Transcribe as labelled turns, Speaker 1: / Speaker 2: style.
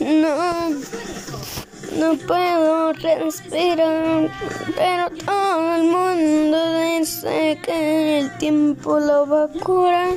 Speaker 1: No, no puedo respirar, pero todo el mundo dice que el tiempo lo va a curar.